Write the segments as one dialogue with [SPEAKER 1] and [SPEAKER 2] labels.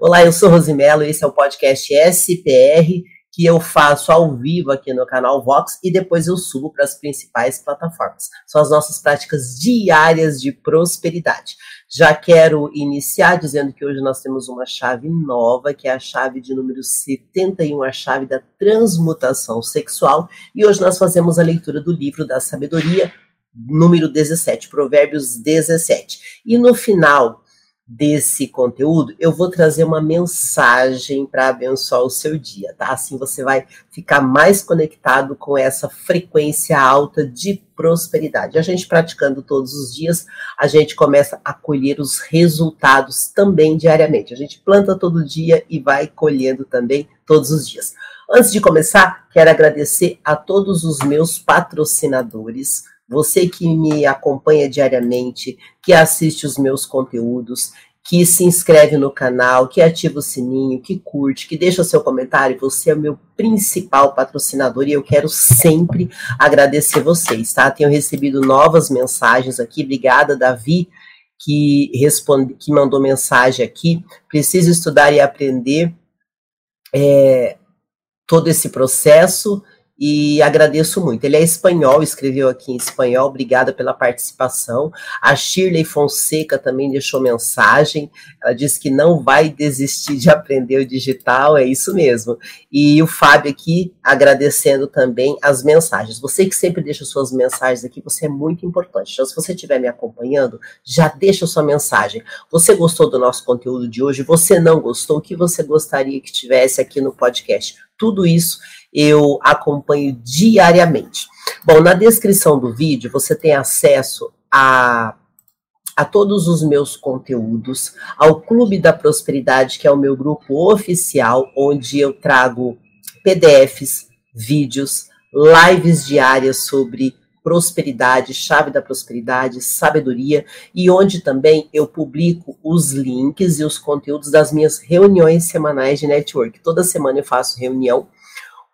[SPEAKER 1] Olá, eu sou Rosimelo, esse é o podcast SPR, que eu faço ao vivo aqui no canal Vox e depois eu subo para as principais plataformas. São as nossas práticas diárias de prosperidade. Já quero iniciar dizendo que hoje nós temos uma chave nova, que é a chave de número 71, a chave da transmutação sexual, e hoje nós fazemos a leitura do livro da sabedoria, número 17, Provérbios 17. E no final desse conteúdo, eu vou trazer uma mensagem para abençoar o seu dia, tá? Assim você vai ficar mais conectado com essa frequência alta de prosperidade. A gente praticando todos os dias, a gente começa a colher os resultados também diariamente. A gente planta todo dia e vai colhendo também todos os dias. Antes de começar, quero agradecer a todos os meus patrocinadores você que me acompanha diariamente, que assiste os meus conteúdos, que se inscreve no canal, que ativa o sininho, que curte, que deixa seu comentário, você é o meu principal patrocinador e eu quero sempre agradecer vocês, tá? Tenho recebido novas mensagens aqui, obrigada, Davi, que responde, que mandou mensagem aqui. Preciso estudar e aprender é, todo esse processo e agradeço muito. Ele é espanhol, escreveu aqui em espanhol, obrigada pela participação. A Shirley Fonseca também deixou mensagem, ela disse que não vai desistir de aprender o digital, é isso mesmo. E o Fábio aqui agradecendo também as mensagens. Você que sempre deixa suas mensagens aqui, você é muito importante. Então, se você estiver me acompanhando, já deixa sua mensagem. Você gostou do nosso conteúdo de hoje? Você não gostou? O que você gostaria que tivesse aqui no podcast? Tudo isso eu acompanho diariamente. Bom, na descrição do vídeo você tem acesso a, a todos os meus conteúdos, ao Clube da Prosperidade, que é o meu grupo oficial, onde eu trago PDFs, vídeos, lives diárias sobre prosperidade, chave da prosperidade, sabedoria, e onde também eu publico os links e os conteúdos das minhas reuniões semanais de network. Toda semana eu faço reunião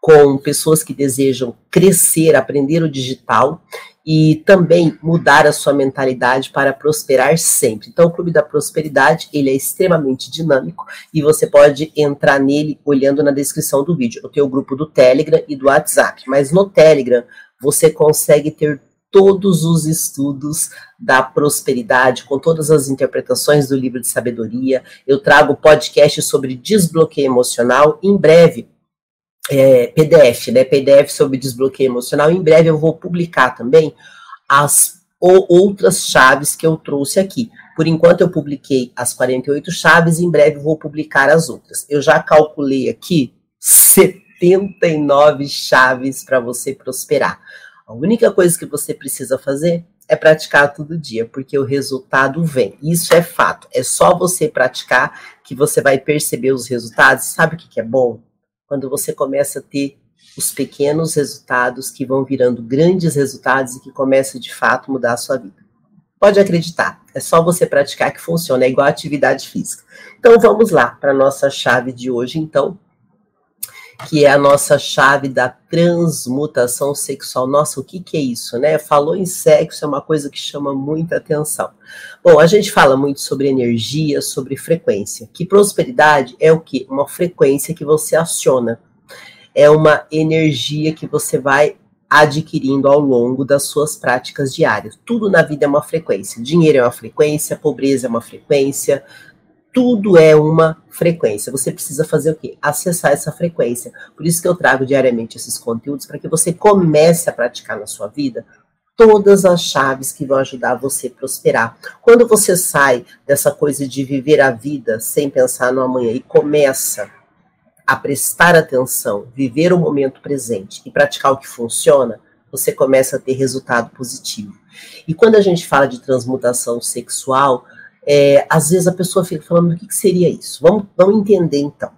[SPEAKER 1] com pessoas que desejam crescer, aprender o digital e também mudar a sua mentalidade para prosperar sempre. Então, o Clube da Prosperidade, ele é extremamente dinâmico e você pode entrar nele olhando na descrição do vídeo. Eu tenho o grupo do Telegram e do WhatsApp, mas no Telegram você consegue ter todos os estudos da prosperidade, com todas as interpretações do livro de sabedoria. Eu trago podcast sobre desbloqueio emocional. Em breve, é, PDF, né? PDF sobre desbloqueio emocional. Em breve eu vou publicar também as ou outras chaves que eu trouxe aqui. Por enquanto eu publiquei as 48 chaves, em breve vou publicar as outras. Eu já calculei aqui 79 chaves para você prosperar. A única coisa que você precisa fazer é praticar todo dia, porque o resultado vem. Isso é fato. É só você praticar que você vai perceber os resultados. Sabe o que, que é bom? quando você começa a ter os pequenos resultados que vão virando grandes resultados e que começa de fato mudar a sua vida. Pode acreditar, é só você praticar que funciona, é igual atividade física. Então vamos lá para a nossa chave de hoje, então, que é a nossa chave da transmutação sexual. Nossa, o que, que é isso, né? Falou em sexo, é uma coisa que chama muita atenção. Bom, a gente fala muito sobre energia, sobre frequência. Que prosperidade é o que? Uma frequência que você aciona. É uma energia que você vai adquirindo ao longo das suas práticas diárias. Tudo na vida é uma frequência. Dinheiro é uma frequência, pobreza é uma frequência, tudo é uma frequência. Você precisa fazer o quê? Acessar essa frequência. Por isso que eu trago diariamente esses conteúdos para que você comece a praticar na sua vida todas as chaves que vão ajudar você a prosperar. Quando você sai dessa coisa de viver a vida sem pensar no amanhã e começa a prestar atenção, viver o momento presente e praticar o que funciona, você começa a ter resultado positivo. E quando a gente fala de transmutação sexual, é, às vezes a pessoa fica falando o que, que seria isso. Vamos, vamos entender então.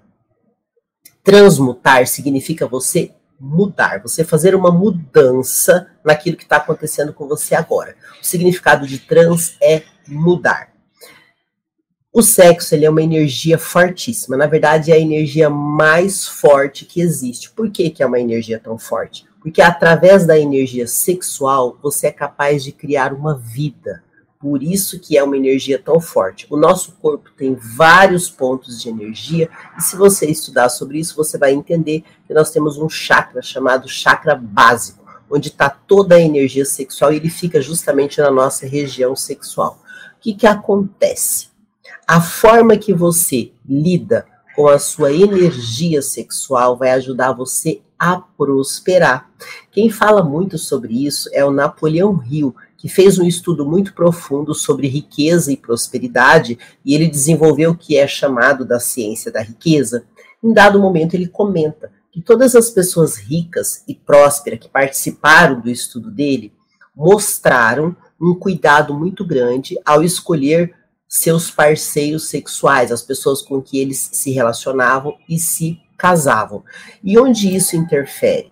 [SPEAKER 1] Transmutar significa você mudar, você fazer uma mudança naquilo que está acontecendo com você agora. O significado de trans é mudar. O sexo ele é uma energia fortíssima. Na verdade, é a energia mais forte que existe. Por que, que é uma energia tão forte? Porque através da energia sexual você é capaz de criar uma vida Por isso que é uma energia tão forte. O nosso corpo tem vários pontos de energia, e se você estudar sobre isso, você vai entender que nós temos um chakra chamado chakra básico, onde está toda a energia sexual e ele fica justamente na nossa região sexual. O que, que acontece? A forma que você lida com a sua energia sexual vai ajudar você a prosperar. Quem fala muito sobre isso é o Napoleão Hill, que fez um estudo muito profundo sobre riqueza e prosperidade, e ele desenvolveu o que é chamado da ciência da riqueza. Em dado momento, ele comenta que todas as pessoas ricas e prósperas que participaram do estudo dele mostraram um cuidado muito grande ao escolher seus parceiros sexuais, as pessoas com que eles se relacionavam e se casavam. E onde isso interfere?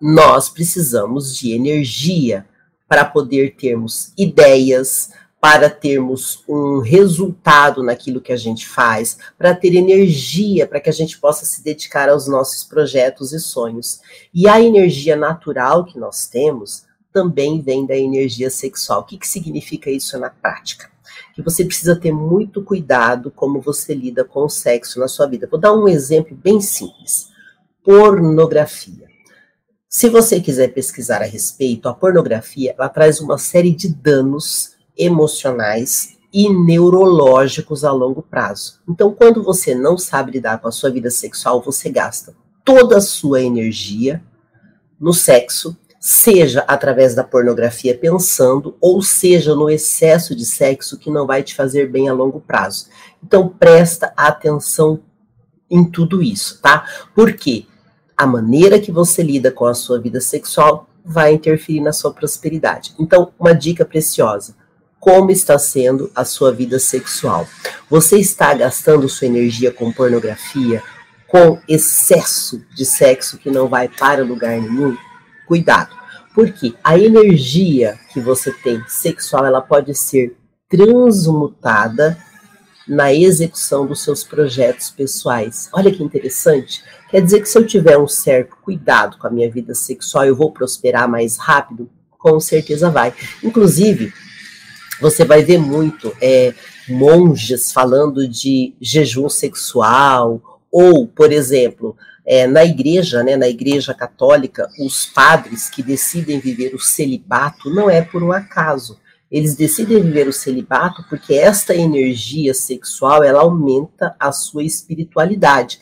[SPEAKER 1] Nós precisamos de energia para poder termos ideias, para termos um resultado naquilo que a gente faz, para ter energia, para que a gente possa se dedicar aos nossos projetos e sonhos. E a energia natural que nós temos também vem da energia sexual. O que, que significa isso na prática? Que você precisa ter muito cuidado como você lida com o sexo na sua vida. Vou dar um exemplo bem simples: pornografia. Se você quiser pesquisar a respeito, a pornografia ela traz uma série de danos emocionais e neurológicos a longo prazo. Então, quando você não sabe lidar com a sua vida sexual, você gasta toda a sua energia no sexo, seja através da pornografia pensando, ou seja no excesso de sexo que não vai te fazer bem a longo prazo. Então, presta atenção em tudo isso, tá? Porque a maneira que você lida com a sua vida sexual vai interferir na sua prosperidade. Então, uma dica preciosa: como está sendo a sua vida sexual? Você está gastando sua energia com pornografia, com excesso de sexo que não vai para lugar nenhum? Cuidado, porque a energia que você tem sexual, ela pode ser transmutada na execução dos seus projetos pessoais. Olha que interessante. Quer dizer que se eu tiver um certo cuidado com a minha vida sexual, eu vou prosperar mais rápido? Com certeza vai. Inclusive, você vai ver muito é, monges falando de jejum sexual, ou, por exemplo, é, na igreja, né, na igreja católica, os padres que decidem viver o celibato não é por um acaso eles decidem viver o celibato porque esta energia sexual ela aumenta a sua espiritualidade.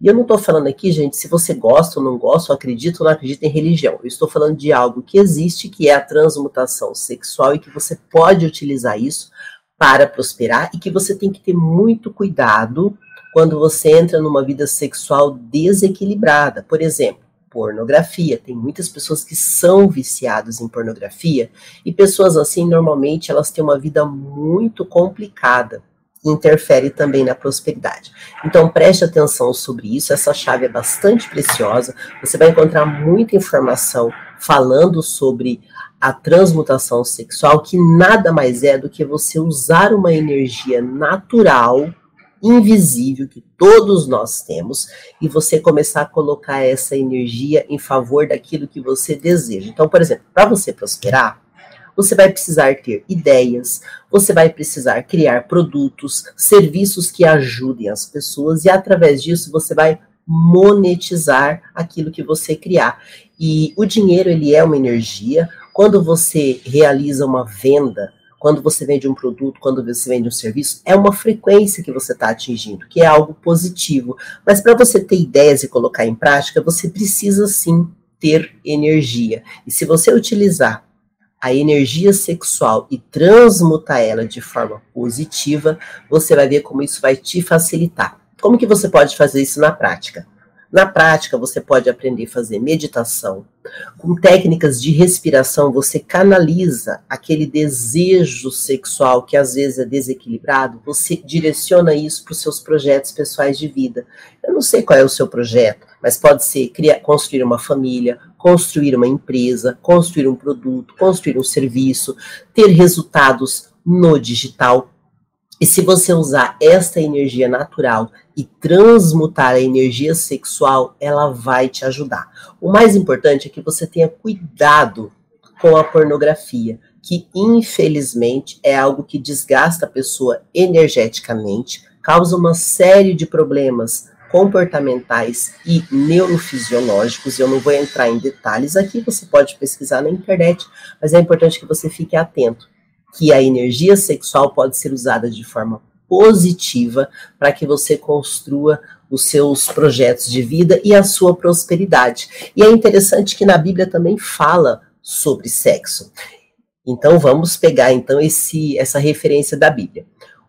[SPEAKER 1] E eu não estou falando aqui, gente, se você gosta ou não gosta, ou acredita ou não acredita em religião. Eu estou falando de algo que existe, que é a transmutação sexual e que você pode utilizar isso para prosperar e que você tem que ter muito cuidado quando você entra numa vida sexual desequilibrada. Por exemplo, pornografia. Tem muitas pessoas que são viciadas em pornografia e pessoas assim normalmente elas têm uma vida muito complicada interfere também na prosperidade. Então preste atenção sobre isso, essa chave é bastante preciosa. Você vai encontrar muita informação falando sobre a transmutação sexual, que nada mais é do que você usar uma energia natural invisível que todos nós temos e você começar a colocar essa energia em favor daquilo que você deseja. Então, por exemplo, para você prosperar, você vai precisar ter ideias, você vai precisar criar produtos, serviços que ajudem as pessoas e através disso você vai monetizar aquilo que você criar. E o dinheiro ele é uma energia. Quando você realiza uma venda, quando você vende um produto, quando você vende um serviço, é uma frequência que você está atingindo, que é algo positivo. Mas para você ter ideias e colocar em prática, você precisa sim ter energia. E se você utilizar a energia sexual e transmutar ela de forma positiva, você vai ver como isso vai te facilitar. Como que você pode fazer isso na prática? Na prática, você pode aprender a fazer meditação. Com técnicas de respiração, você canaliza aquele desejo sexual que às vezes é desequilibrado, você direciona isso para os seus projetos pessoais de vida. Eu não sei qual é o seu projeto, mas pode ser criar, construir uma família, construir uma empresa, construir um produto, construir um serviço, ter resultados no digital. E se você usar esta energia natural e transmutar a energia sexual, ela vai te ajudar. O mais importante é que você tenha cuidado com a pornografia, que infelizmente é algo que desgasta a pessoa energeticamente, causa uma série de problemas comportamentais e neurofisiológicos. Eu não vou entrar em detalhes aqui, você pode pesquisar na internet, mas é importante que você fique atento que a energia sexual pode ser usada de forma positiva para que você construa os seus projetos de vida e a sua prosperidade. E é interessante que na Bíblia também fala sobre sexo. Então vamos pegar então esse essa referência da Bíblia.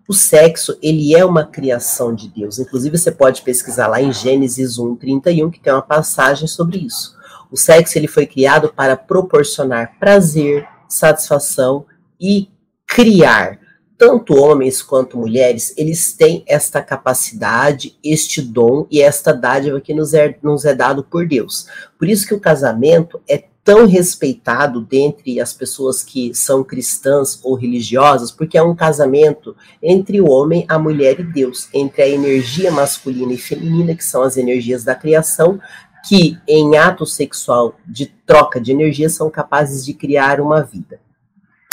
[SPEAKER 1] O sexo, ele é uma criação de Deus. Inclusive, você pode pesquisar lá em Gênesis 1, 31, que tem uma passagem sobre isso. O sexo, ele foi criado para proporcionar prazer, satisfação e criar. Tanto homens quanto mulheres, eles têm esta capacidade, este dom e esta dádiva que nos é, nos é dado por Deus. Por isso que o casamento é tão respeitado dentre as pessoas que são cristãs ou religiosas, porque é um casamento entre o homem, a mulher e Deus, entre a energia masculina e feminina, que são as energias da criação, que em ato sexual de troca de energia são capazes de criar uma vida.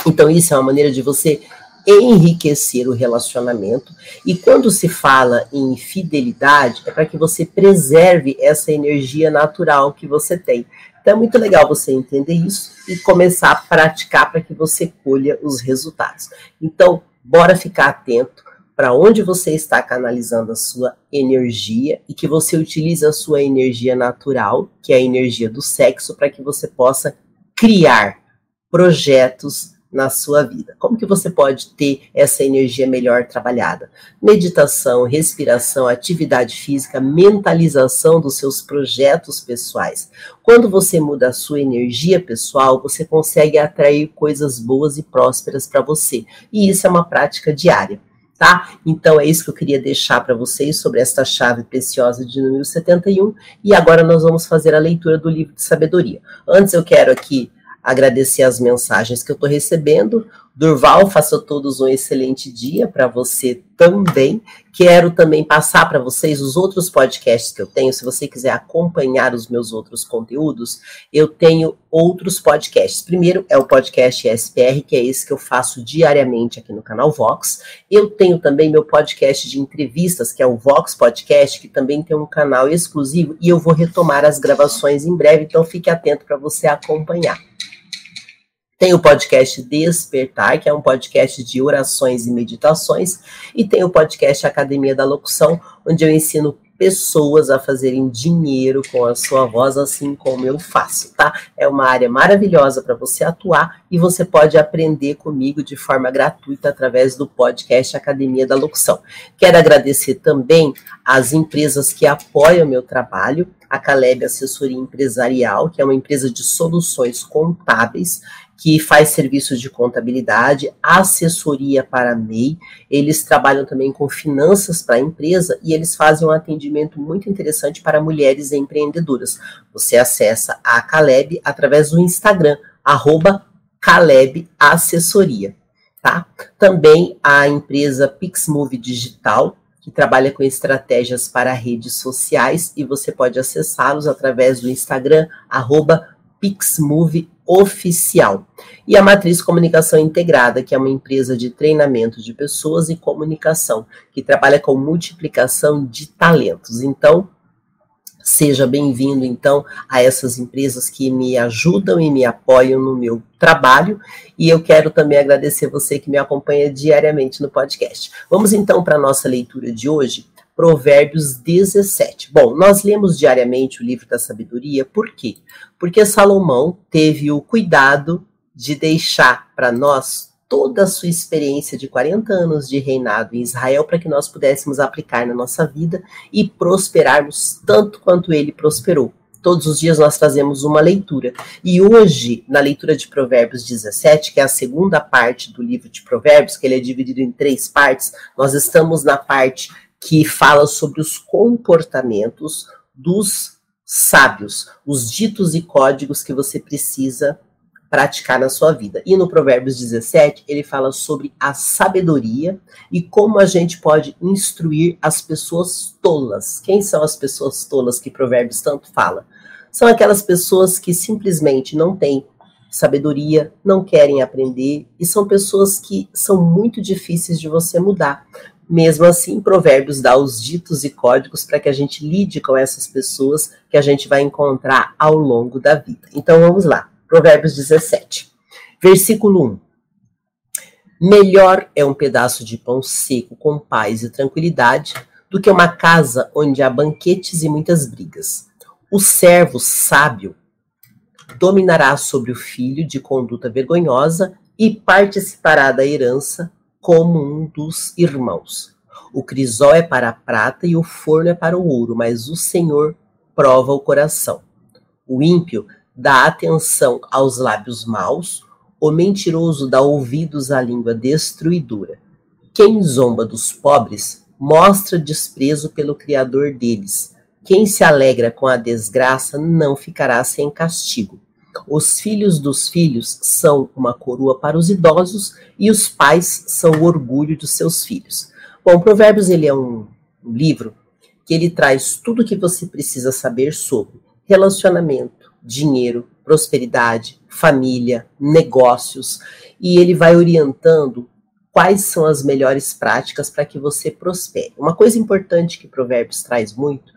[SPEAKER 1] Então, isso é uma maneira de você enriquecer o relacionamento. E quando se fala em fidelidade, é para que você preserve essa energia natural que você tem. Então é muito legal você entender isso e começar a praticar para que você colha os resultados. Então, bora ficar atento para onde você está canalizando a sua energia e que você utilize a sua energia natural, que é a energia do sexo, para que você possa criar projetos na sua vida. Como que você pode ter essa energia melhor trabalhada? Meditação, respiração, atividade física, mentalização dos seus projetos pessoais. Quando você muda a sua energia pessoal, você consegue atrair coisas boas e prósperas para você. E isso é uma prática diária. Tá? Então é isso que eu queria deixar para vocês sobre esta chave preciosa de número 71 e agora nós vamos fazer a leitura do livro de sabedoria. Antes eu quero aqui agradecer as mensagens que eu estou recebendo. Durval, faça todos um excelente dia para você também. Quero também passar para vocês os outros podcasts que eu tenho. Se você quiser acompanhar os meus outros conteúdos, eu tenho outros podcasts. Primeiro é o podcast SPR, que é esse que eu faço diariamente aqui no canal Vox. Eu tenho também meu podcast de entrevistas, que é o Vox Podcast, que também tem um canal exclusivo e eu vou retomar as gravações em breve, então fique atento para você acompanhar. Tem o podcast Despertar, que é um podcast de orações e meditações, e tem o podcast Academia da Locução, onde eu ensino pessoas a fazerem dinheiro com a sua voz, assim como eu faço, tá? É uma área maravilhosa para você atuar e você pode aprender comigo de forma gratuita através do podcast Academia da Locução. Quero agradecer também às empresas que apoiam meu trabalho, a Caleb Assessoria Empresarial, que é uma empresa de soluções contábeis que faz serviços de contabilidade, assessoria para MEI, eles trabalham também com finanças para a empresa e eles fazem um atendimento muito interessante para mulheres empreendedoras. Você acessa a Caleb através do Instagram, arroba Caleb Assessoria. Tá? Também a empresa Pixmove Digital, que trabalha com estratégias para redes sociais, e você pode acessá-los através do Instagram, arroba Pixmove Oficial. E a Matriz Comunicação Integrada, que é uma empresa de treinamento de pessoas e comunicação, que trabalha com multiplicação de talentos. Então, seja bem-vindo, então, a essas empresas que me ajudam e me apoiam no meu trabalho. E eu quero também agradecer você que me acompanha diariamente no podcast. Vamos, então, para a nossa leitura de hoje. Provérbios 17. Bom, nós lemos diariamente o livro da sabedoria, por quê? Porque Salomão teve o cuidado de deixar para nós toda a sua experiência de 40 anos de reinado em Israel para que nós pudéssemos aplicar na nossa vida e prosperarmos tanto quanto ele prosperou. Todos os dias nós fazemos uma leitura. E hoje, na leitura de Provérbios 17, que é a segunda parte do livro de Provérbios, que ele é dividido em três partes, nós estamos na parte que fala sobre os comportamentos dos sábios, os ditos e códigos que você precisa praticar na sua vida. E no Provérbios 17, ele fala sobre a sabedoria e como a gente pode instruir as pessoas tolas. Quem são as pessoas tolas que Provérbios tanto fala? São aquelas pessoas que simplesmente não têm sabedoria, não querem aprender e são pessoas que são muito difíceis de você mudar. Mesmo assim, Provérbios dá os ditos e códigos para que a gente lide com essas pessoas que a gente vai encontrar ao longo da vida. Então vamos lá. Provérbios 17, versículo 1. Melhor é um pedaço de pão seco com paz e tranquilidade do que uma casa onde há banquetes e muitas brigas. O servo sábio dominará sobre o filho de conduta vergonhosa e participará da herança como um dos irmãos. O crisol é para a prata e o forno é para o ouro, mas o Senhor prova o coração. O ímpio dá atenção aos lábios maus, o mentiroso dá ouvidos à língua destruidora. Quem zomba dos pobres mostra desprezo pelo Criador deles. Quem se alegra com a desgraça não ficará sem castigo. Os filhos dos filhos são uma coroa para os idosos e os pais são o orgulho dos seus filhos. Bom, Provérbios ele é um livro que ele traz tudo o que você precisa saber sobre relacionamento, dinheiro, prosperidade, família, negócios, e ele vai orientando quais são as melhores práticas para que você prospere. Uma coisa importante que Provérbios traz muito,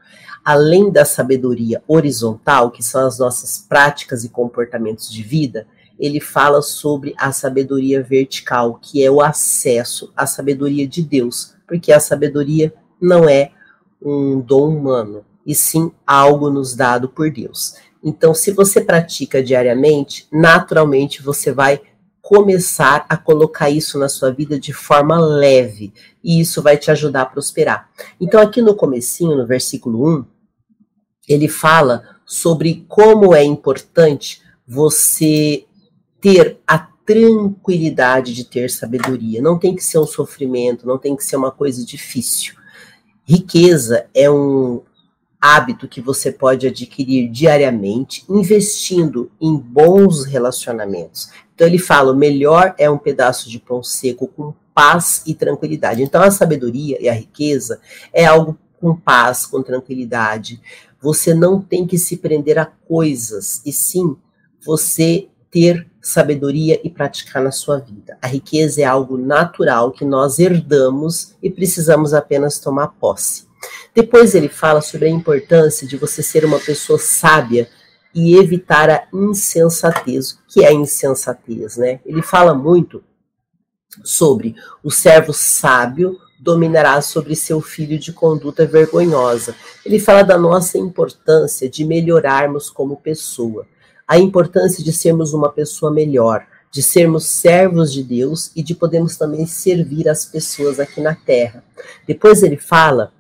[SPEAKER 1] além da sabedoria horizontal, que são as nossas práticas e comportamentos de vida, ele fala sobre a sabedoria vertical, que é o acesso à sabedoria de Deus, porque a sabedoria não é um dom humano, e sim algo nos dado por Deus. Então, se você pratica diariamente, naturalmente você vai começar a colocar isso na sua vida de forma leve, e isso vai te ajudar a prosperar. Então, aqui no comecinho, no versículo 1, ele fala sobre como é importante você ter a tranquilidade de ter sabedoria. Não tem que ser um sofrimento, não tem que ser uma coisa difícil. Riqueza é um hábito que você pode adquirir diariamente, investindo em bons relacionamentos. Então ele fala: o melhor é um pedaço de pão seco com paz e tranquilidade. Então a sabedoria e a riqueza é algo com paz, com tranquilidade. Você não tem que se prender a coisas, e sim você ter sabedoria e praticar na sua vida. A riqueza é algo natural que nós herdamos e precisamos apenas tomar posse. Depois ele fala sobre a importância de você ser uma pessoa sábia e evitar a insensatez. O que é insensatez, né? Ele fala muito sobre o servo sábio dominará sobre seu filho de conduta vergonhosa. Ele fala da nossa importância de melhorarmos como pessoa, a importância de sermos uma pessoa melhor, de sermos servos de Deus e de podermos também servir as pessoas aqui na terra. Depois ele fala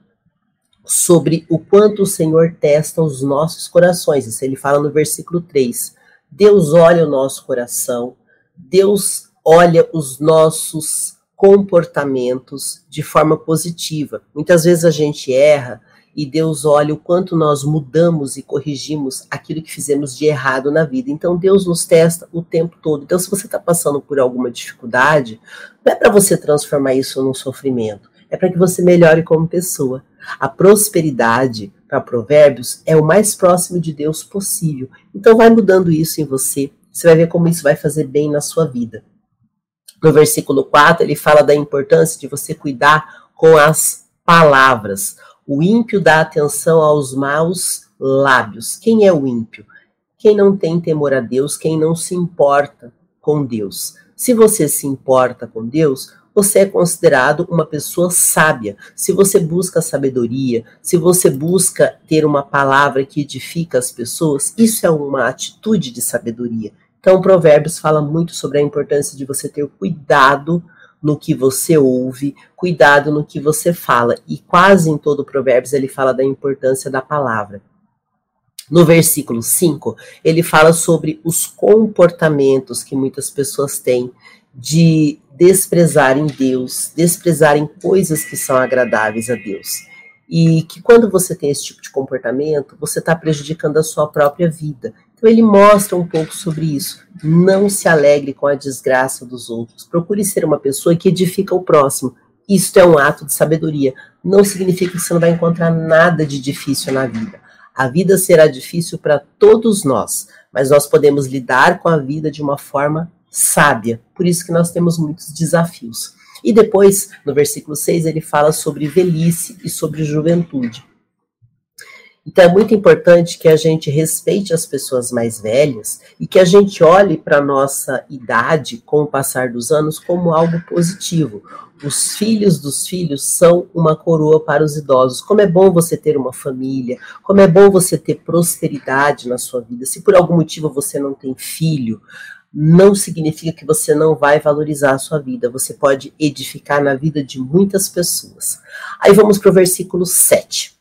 [SPEAKER 1] sobre o quanto o Senhor testa os nossos corações. Isso ele fala no versículo 3. Deus olha o nosso coração, Deus olha os nossos comportamentos de forma positiva. Muitas vezes a gente erra e Deus olha o quanto nós mudamos e corrigimos aquilo que fizemos de errado na vida. Então Deus nos testa o tempo todo. Então, se você está passando por alguma dificuldade, não é para você transformar isso num sofrimento, é para que você melhore como pessoa. A prosperidade, para Provérbios, é o mais próximo de Deus possível. Então, vai mudando isso em você. Você vai ver como isso vai fazer bem na sua vida. No versículo 4, ele fala da importância de você cuidar com as palavras. O ímpio dá atenção aos maus lábios. Quem é o ímpio? Quem não tem temor a Deus, quem não se importa com Deus. Se você se importa com Deus, você é considerado uma pessoa sábia. Se você busca sabedoria, se você busca ter uma palavra que edifica as pessoas, isso é uma atitude de sabedoria. Então, Provérbios fala muito sobre a importância de você ter cuidado no que você ouve, cuidado no que você fala. E quase em todo Provérbios ele fala da importância da palavra. No versículo 5, ele fala sobre os comportamentos que muitas pessoas têm de desprezarem Deus, desprezarem coisas que são agradáveis a Deus. E que quando você tem esse tipo de comportamento, você está prejudicando a sua própria vida. Ele mostra um pouco sobre isso. Não se alegre com a desgraça dos outros. Procure ser uma pessoa que edifica o próximo. Isto é um ato de sabedoria. Não significa que você não vai encontrar nada de difícil na vida. A vida será difícil para todos nós, mas nós podemos lidar com a vida de uma forma sábia. Por isso que nós temos muitos desafios. E depois, no versículo 6, ele fala sobre velhice e sobre juventude. Então é muito importante que a gente respeite as pessoas mais velhas e que a gente olhe para a nossa idade com o passar dos anos como algo positivo. Os filhos dos filhos são uma coroa para os idosos. Como é bom você ter uma família, como é bom você ter prosperidade na sua vida. Se por algum motivo você não tem filho, não significa que você não vai valorizar a sua vida. Você pode edificar na vida de muitas pessoas. Aí vamos para o versículo 7.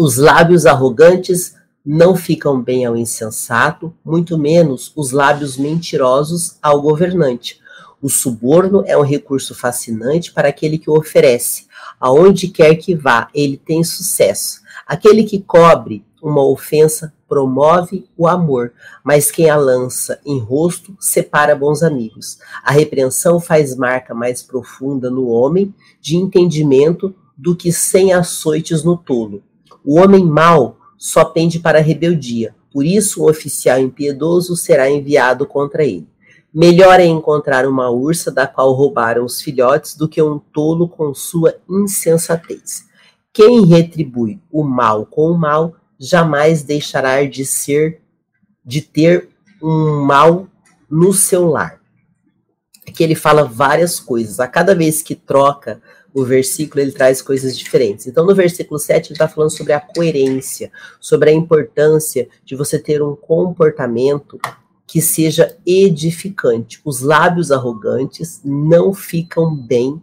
[SPEAKER 1] Os lábios arrogantes não ficam bem ao insensato, muito menos os lábios mentirosos ao governante. O suborno é um recurso fascinante para aquele que o oferece. Aonde quer que vá, ele tem sucesso. Aquele que cobre uma ofensa promove o amor, mas quem a lança em rosto separa bons amigos. A repreensão faz marca mais profunda no homem de entendimento do que sem açoites no tolo. O homem mau só pende para a rebeldia, por isso um oficial impiedoso será enviado contra ele. Melhor é encontrar uma ursa da qual roubaram os filhotes do que um tolo com sua insensatez. Quem retribui o mal com o mal jamais deixará de ser, de ter um mal no seu lar. Aqui ele fala várias coisas. A cada vez que troca o versículo ele traz coisas diferentes. Então, no versículo 7, ele está falando sobre a coerência, sobre a importância de você ter um comportamento que seja edificante. Os lábios arrogantes não ficam bem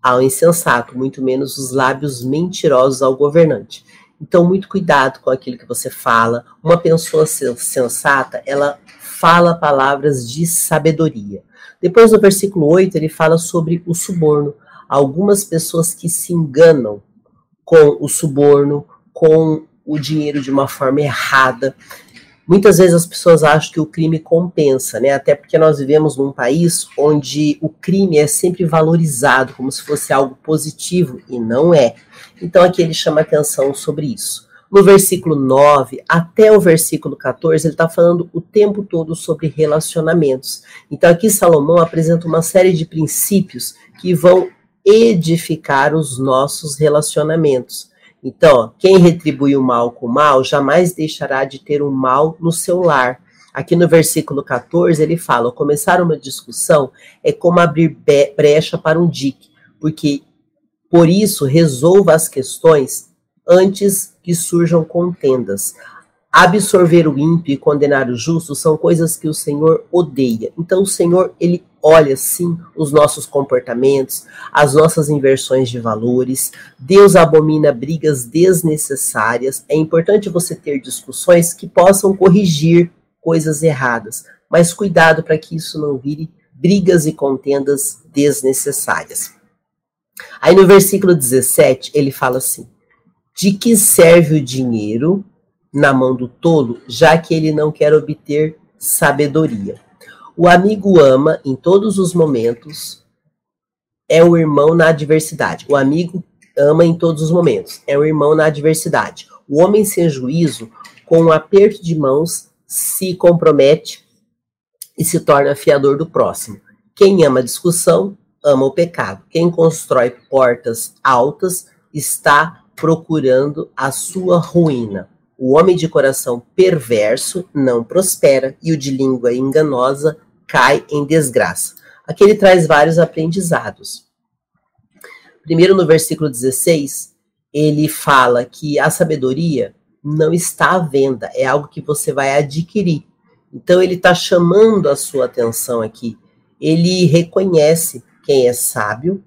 [SPEAKER 1] ao insensato, muito menos os lábios mentirosos ao governante. Então, muito cuidado com aquilo que você fala. Uma pessoa sensata, ela fala palavras de sabedoria. Depois, no versículo 8, ele fala sobre o suborno algumas pessoas que se enganam com o suborno, com o dinheiro de uma forma errada. Muitas vezes as pessoas acham que o crime compensa, né? Até porque nós vivemos num país onde o crime é sempre valorizado como se fosse algo positivo e não é. Então aqui ele chama atenção sobre isso. No versículo 9 até o versículo 14, ele está falando o tempo todo sobre relacionamentos. Então aqui Salomão apresenta uma série de princípios que vão edificar os nossos relacionamentos. Então, quem retribui o mal com o mal jamais deixará de ter um mal no seu lar. Aqui no versículo 14 ele fala: começar uma discussão é como abrir brecha para um dique, porque por isso resolva as questões antes que surjam contendas. Absorver o ímpio e condenar o justo são coisas que o Senhor odeia. Então o Senhor ele olha sim os nossos comportamentos, as nossas inversões de valores. Deus abomina brigas desnecessárias. É importante você ter discussões que possam corrigir coisas erradas, mas cuidado para que isso não vire brigas e contendas desnecessárias. Aí no versículo 17, ele fala assim: De que serve o dinheiro na mão do tolo, já que ele não quer obter sabedoria? O amigo ama em todos os momentos, é o irmão na adversidade. O amigo ama em todos os momentos, é o irmão na adversidade. O homem sem juízo, com um aperto de mãos, se compromete e se torna fiador do próximo. Quem ama discussão, ama o pecado. Quem constrói portas altas está procurando a sua ruína. O homem de coração perverso não prospera e o de língua enganosa cai em desgraça. Aqui ele traz vários aprendizados. Primeiro, no versículo 16, ele fala que a sabedoria não está à venda, é algo que você vai adquirir. Então, ele está chamando a sua atenção aqui. Ele reconhece quem é sábio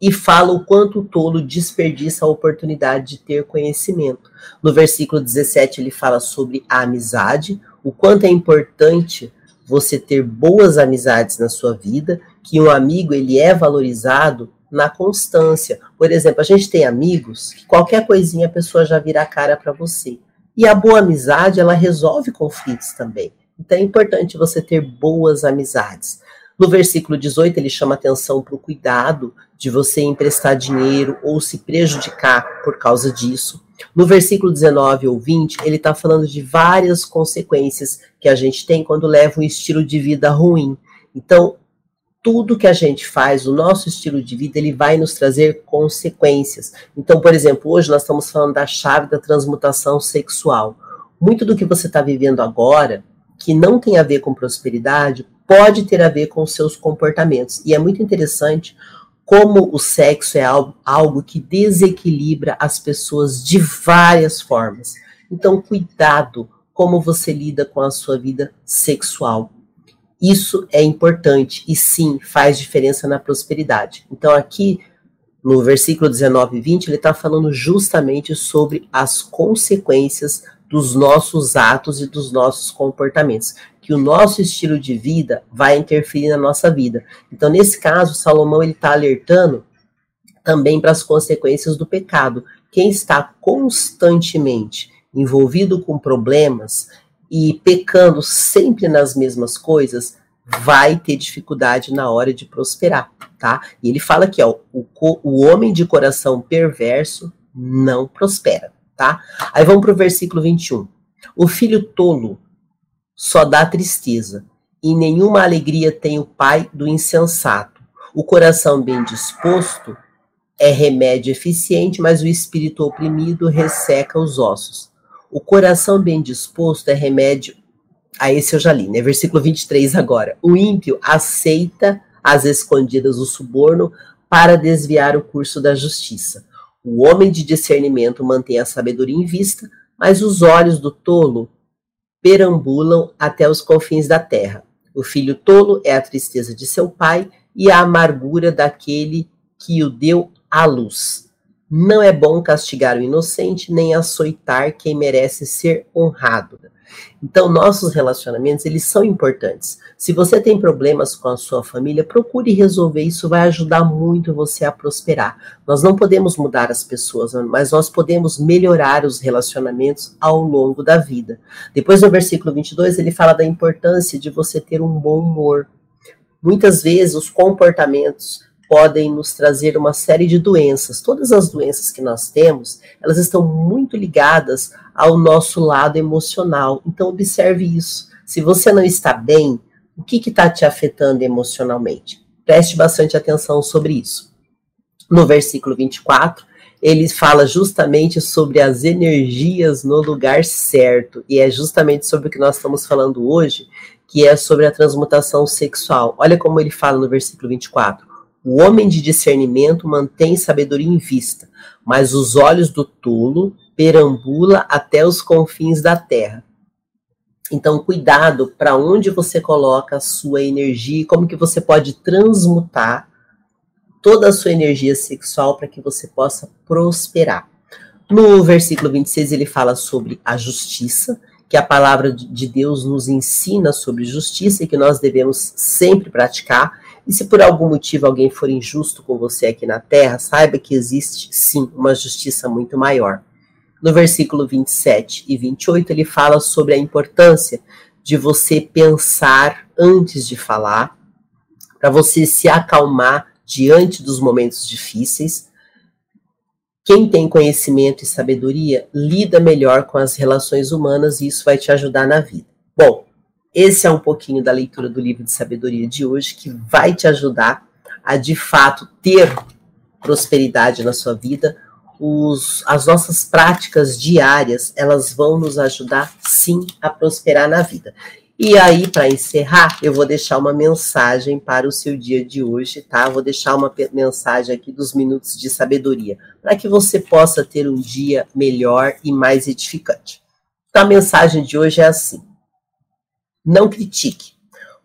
[SPEAKER 1] e fala o quanto o tolo desperdiça a oportunidade de ter conhecimento. No versículo 17, ele fala sobre a amizade, o quanto é importante você ter boas amizades na sua vida, que um amigo ele é valorizado na constância. Por exemplo, a gente tem amigos que qualquer coisinha a pessoa já vira a cara para você. E a boa amizade, ela resolve conflitos também. Então é importante você ter boas amizades. No versículo 18, ele chama atenção para o cuidado de você emprestar dinheiro ou se prejudicar por causa disso. No versículo 19 ou 20, ele está falando de várias consequências que a gente tem quando leva um estilo de vida ruim. Então, tudo que a gente faz, o nosso estilo de vida, ele vai nos trazer consequências. Então, por exemplo, hoje nós estamos falando da chave da transmutação sexual. Muito do que você está vivendo agora, que não tem a ver com prosperidade, pode ter a ver com seus comportamentos. E é muito interessante como o sexo é algo, algo que desequilibra as pessoas de várias formas. Então, cuidado como você lida com a sua vida sexual. Isso é importante e sim faz diferença na prosperidade. Então, aqui no versículo 19 e 20, ele está falando justamente sobre as consequências dos nossos atos e dos nossos comportamentos que o nosso estilo de vida vai interferir na nossa vida. Então, nesse caso, Salomão ele está alertando também para as consequências do pecado. Quem está constantemente envolvido com problemas e pecando sempre nas mesmas coisas, vai ter dificuldade na hora de prosperar, tá? E ele fala que ó, o, o homem de coração perverso não prospera, tá? Aí vamos para o versículo 21. O filho tolo só dá tristeza, e nenhuma alegria tem o pai do insensato. O coração bem disposto é remédio eficiente, mas o espírito oprimido resseca os ossos. O coração bem disposto é remédio. A esse eu já li, né? Versículo 23 agora. O ímpio aceita às escondidas o suborno para desviar o curso da justiça. O homem de discernimento mantém a sabedoria em vista, mas os olhos do tolo perambulam até os confins da terra. O filho tolo é a tristeza de seu pai e a amargura daquele que o deu à luz. Não é bom castigar o inocente, nem açoitar quem merece ser honrado. Então, nossos relacionamentos, eles são importantes. Se você tem problemas com a sua família, procure resolver, isso vai ajudar muito você a prosperar. Nós não podemos mudar as pessoas, mas nós podemos melhorar os relacionamentos ao longo da vida. Depois, no versículo 22, ele fala da importância de você ter um bom humor. Muitas vezes, os comportamentos podem nos trazer uma série de doenças. Todas as doenças que nós temos, elas estão muito ligadas ao nosso lado emocional. Então observe isso. Se você não está bem, o que está te afetando emocionalmente? Preste bastante atenção sobre isso. No versículo 24, ele fala justamente sobre as energias no lugar certo. E é justamente sobre o que nós estamos falando hoje, que é sobre a transmutação sexual. Olha como ele fala no versículo 24. O homem de discernimento mantém sabedoria em vista, mas os olhos do tolo perambula até os confins da terra. Então, cuidado para onde você coloca a sua energia e como que você pode transmutar toda a sua energia sexual para que você possa prosperar. No versículo 26, ele fala sobre a justiça, que a palavra de Deus nos ensina sobre justiça e que nós devemos sempre praticar. E se por algum motivo alguém for injusto com você aqui na terra, saiba que existe sim uma justiça muito maior. No versículo 27 e 28, ele fala sobre a importância de você pensar antes de falar, para você se acalmar diante dos momentos difíceis. Quem tem conhecimento e sabedoria lida melhor com as relações humanas e isso vai te ajudar na vida. Bom, esse é um pouquinho da leitura do livro de sabedoria de hoje que vai te ajudar a de fato ter prosperidade na sua vida. Os, as nossas práticas diárias elas vão nos ajudar sim a prosperar na vida. E aí, para encerrar, eu vou deixar uma mensagem para o seu dia de hoje, tá? Vou deixar uma mensagem aqui dos minutos de sabedoria, para que você possa ter um dia melhor e mais edificante. Então, a mensagem de hoje é assim: não critique.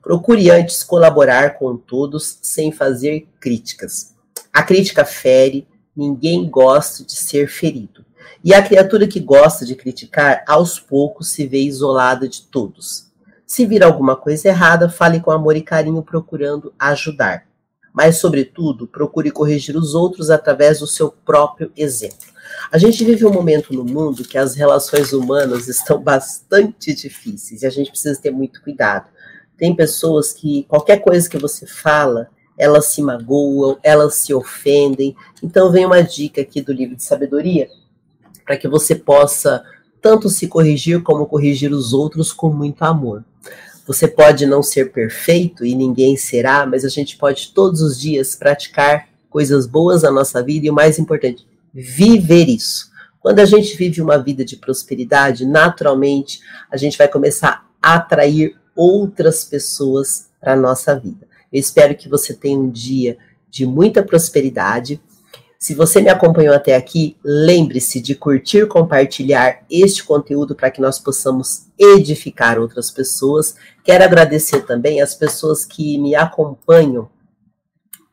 [SPEAKER 1] Procure antes colaborar com todos sem fazer críticas. A crítica fere, ninguém gosta de ser ferido. E a criatura que gosta de criticar, aos poucos se vê isolada de todos. Se vir alguma coisa errada, fale com amor e carinho, procurando ajudar. Mas, sobretudo, procure corrigir os outros através do seu próprio exemplo. A gente vive um momento no mundo que as relações humanas estão bastante difíceis e a gente precisa ter muito cuidado. Tem pessoas que qualquer coisa que você fala, elas se magoam, elas se ofendem. Então vem uma dica aqui do livro de sabedoria para que você possa tanto se corrigir como corrigir os outros com muito amor. Você pode não ser perfeito e ninguém será, mas a gente pode todos os dias praticar coisas boas na nossa vida e o mais importante, viver isso. Quando a gente vive uma vida de prosperidade, naturalmente a gente vai começar a atrair outras pessoas para a nossa vida. Eu espero que você tenha um dia de muita prosperidade. Se você me acompanhou até aqui, lembre-se de curtir, compartilhar este conteúdo para que nós possamos edificar outras pessoas. Quero agradecer também as pessoas que me acompanham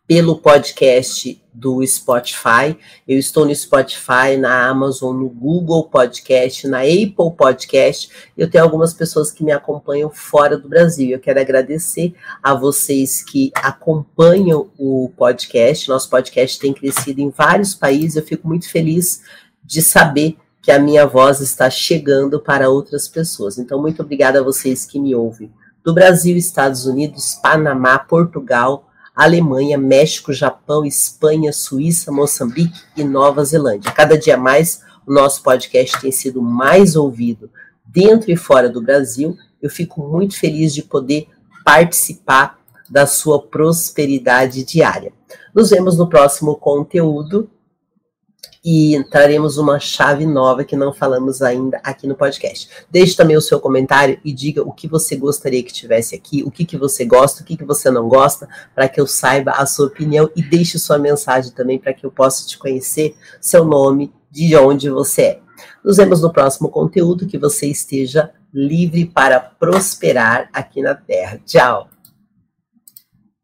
[SPEAKER 1] pelo podcast do Spotify. Eu estou no Spotify, na Amazon, no Google Podcast, na Apple Podcast. Eu tenho algumas pessoas que me acompanham fora do Brasil. Eu quero agradecer a vocês que acompanham o podcast. Nosso podcast tem crescido em vários países. Eu fico muito feliz de saber que a minha voz está chegando para outras pessoas. Então, muito obrigada a vocês que me ouvem do Brasil, Estados Unidos, Panamá, Portugal, Alemanha, México, Japão, Espanha, Suíça, Moçambique e Nova Zelândia. Cada dia mais o nosso podcast tem sido mais ouvido dentro e fora do Brasil. Eu fico muito feliz de poder participar da sua prosperidade diária. Nos vemos no próximo conteúdo e traremos uma chave nova que não falamos ainda aqui no podcast. Deixe também o seu comentário e diga o que você gostaria que tivesse aqui, o que, que você gosta, o que, que você não gosta, para que eu saiba a sua opinião e deixe sua mensagem também para que eu possa te conhecer, seu nome, de onde você é. Nos vemos no próximo conteúdo, que você esteja livre para prosperar aqui na Terra. Tchau!